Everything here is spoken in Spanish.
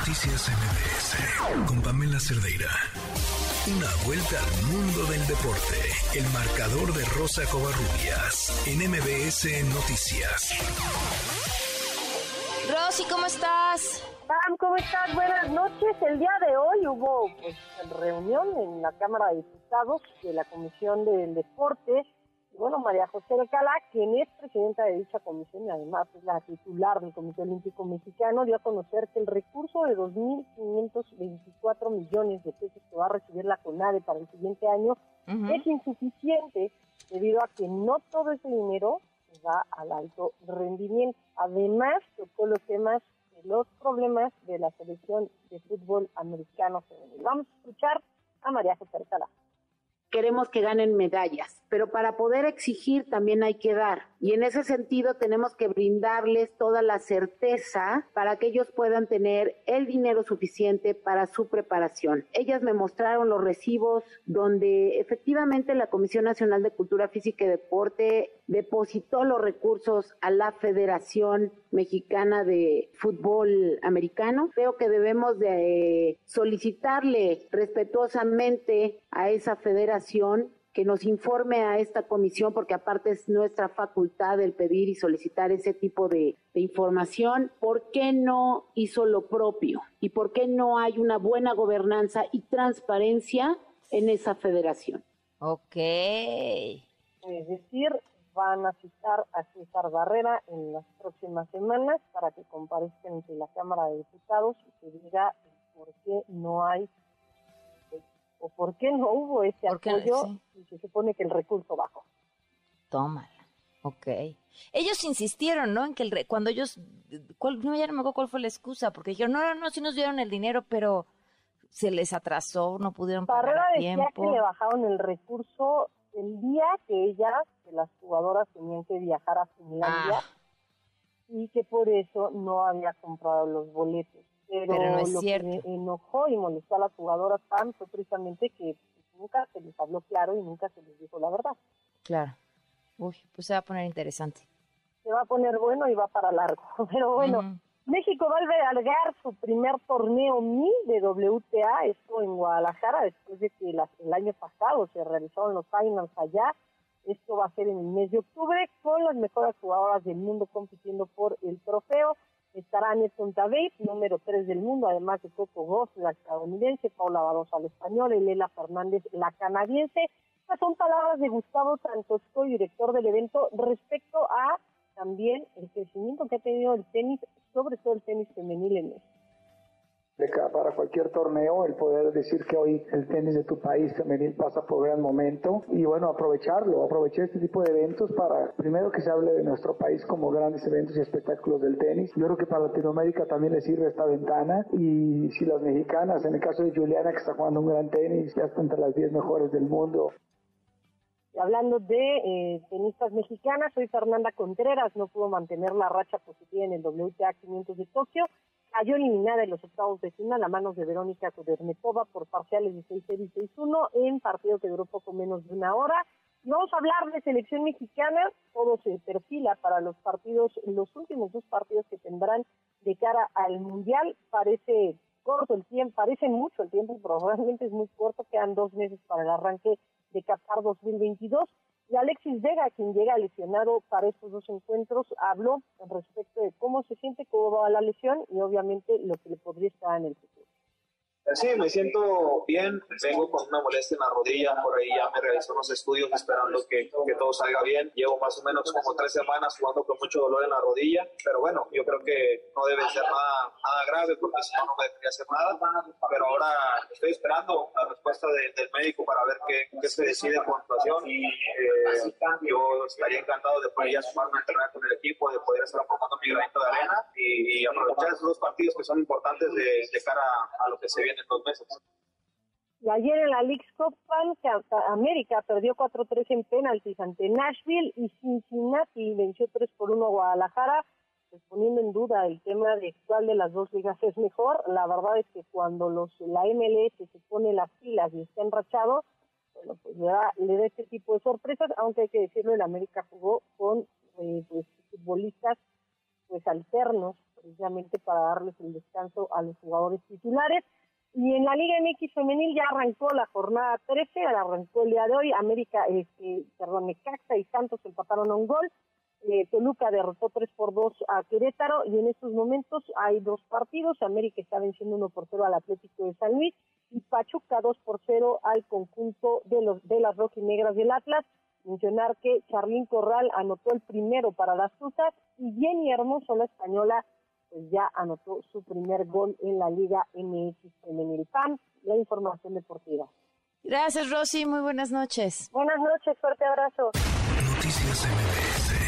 Noticias MBS con Pamela Cerdeira. Una vuelta al mundo del deporte. El marcador de Rosa Covarrubias en MBS Noticias. Rosy, ¿cómo estás? Pam, ¿cómo estás? Buenas noches. El día de hoy hubo pues, reunión en la Cámara de Diputados de la Comisión del Deporte bueno, María José Alcalá, quien es presidenta de dicha comisión y además es la titular del Comité Olímpico Mexicano, dio a conocer que el recurso de 2.524 millones de pesos que va a recibir la CONADE para el siguiente año es insuficiente debido a que no todo ese dinero va al alto rendimiento. Además, tocó los temas de los problemas de la selección de fútbol americano femenino. Vamos a escuchar a María José Alcalá queremos que ganen medallas, pero para poder exigir también hay que dar. Y en ese sentido tenemos que brindarles toda la certeza para que ellos puedan tener el dinero suficiente para su preparación. Ellas me mostraron los recibos donde efectivamente la Comisión Nacional de Cultura Física y Deporte depositó los recursos a la Federación Mexicana de Fútbol Americano. Creo que debemos de solicitarle respetuosamente a esa federación que nos informe a esta comisión, porque aparte es nuestra facultad el pedir y solicitar ese tipo de, de, información, ¿por qué no hizo lo propio? ¿Y por qué no hay una buena gobernanza y transparencia en esa federación? Ok. Es decir, van a citar a César Barrera en las próximas semanas para que comparezca ante la Cámara de Diputados y que diga por qué no hay por qué no hubo ese apoyo y se supone que el recurso bajó. Tómala. Ok. Ellos insistieron, ¿no? En que el cuando ellos, cuál, no, ya no me acuerdo cuál fue la excusa, porque dijeron, no, no, no, sí nos dieron el dinero, pero se les atrasó, no pudieron pagar Barrera a decía tiempo. que le bajaron el recurso el día que ellas, que las jugadoras tenían que viajar a Finlandia Ah. y que por eso no había comprado los boletos. Pero, Pero no es lo cierto. que enojó y molestó a las jugadoras fue precisamente que nunca se les habló claro y nunca se les dijo la verdad. Claro. Uy, pues se va a poner interesante. Se va a poner bueno y va para largo. Pero bueno. México va a albergar su primer torneo MI de WTA, esto en Guadalajara, después de que las- el año pasado se realizaron los finals allá. Esto va a ser en el mes de octubre con las mejores jugadoras del mundo compitiendo por el trofeo. Estará Nelson Tabey, número 3 del mundo, además de Coco Goff, la estadounidense, Paula Barosa, la española, y Lela Fernández, la canadiense. Estas son palabras de Gustavo Santosco, director del evento, respecto a también el crecimiento que ha tenido el tenis, sobre todo el tenis femenil en México. Para cualquier torneo, el poder decir que hoy el tenis de tu país femenil pasa por gran momento. Y bueno, aprovecharlo, aprovechar este tipo de eventos para, primero que se hable de nuestro país como grandes eventos y espectáculos del tenis. Yo creo que para Latinoamérica también le sirve esta ventana. Y si las mexicanas, en el caso de Juliana que está jugando un gran tenis, ya está entre las 10 mejores del mundo, Hablando de eh, tenistas mexicanas, hoy Fernanda Contreras. No pudo mantener la racha positiva en el WTA 500 de Tokio. Cayó eliminada en los octavos de final a manos de Verónica Kudermetova por parciales de 6-0 y 6-1 en partido que duró poco menos de una hora. Vamos a hablar de selección mexicana. Todo se perfila para los partidos, los últimos dos partidos que tendrán de cara al Mundial. Parece corto el tiempo, parece mucho el tiempo, pero realmente es muy corto. Quedan dos meses para el arranque de Qatar 2022. Y Alexis Vega, quien llega lesionado para estos dos encuentros, habló respecto de cómo se siente, cómo va la lesión y obviamente lo que le podría estar en el futuro. Sí, me siento bien, vengo con una molestia en la rodilla, por ahí ya me realizó unos estudios esperando que, que todo salga bien. Llevo más o menos como tres semanas jugando con mucho dolor en la rodilla, pero bueno, yo creo que no debe ser nada, nada grave porque si no, no me debería hacer nada. Pero ahora estoy esperando la respuesta de- del médico para ver qué, qué se decide con situación. Y eh, yo estaría encantado de poder ya sumarme a entrenar con el equipo, de poder estar aportando mi granito de arena y, aprovechar esos dos partidos que son importantes de, cara a lo que se viene en dos meses. Y ayer en la League's Cup América perdió 4-3 en penaltis ante Nashville y Cincinnati venció 3 por 1 a Guadalajara, pues poniendo en duda el tema de cuál de las dos ligas es mejor. La verdad es que cuando los la MLS se pone las pilas y está enrachado, bueno, pues le da, le da este tipo de sorpresas, aunque hay que decirlo, el América jugó con eh, pues, futbolistas pues alternos precisamente para darles el descanso a los jugadores titulares. Y en la Liga MX femenil ya arrancó la jornada 13, arrancó el día de hoy, América, este, perdón, Necaxa y Santos empataron a un gol, eh, Toluca derrotó 3 por 2 a Querétaro y en estos momentos hay dos partidos, América está venciendo 1 por 0 al Atlético de San Luis y Pachuca 2 por 0 al conjunto de los de las Negras del Atlas. Mencionar que Charlín Corral anotó el primero para las Tuzas y Jenny Hermoso, la española, pues ya anotó su primer gol en la Liga MX en el PAN. La información deportiva. Gracias, Rosy. Muy buenas noches. Buenas noches. Fuerte abrazo. Noticias MBS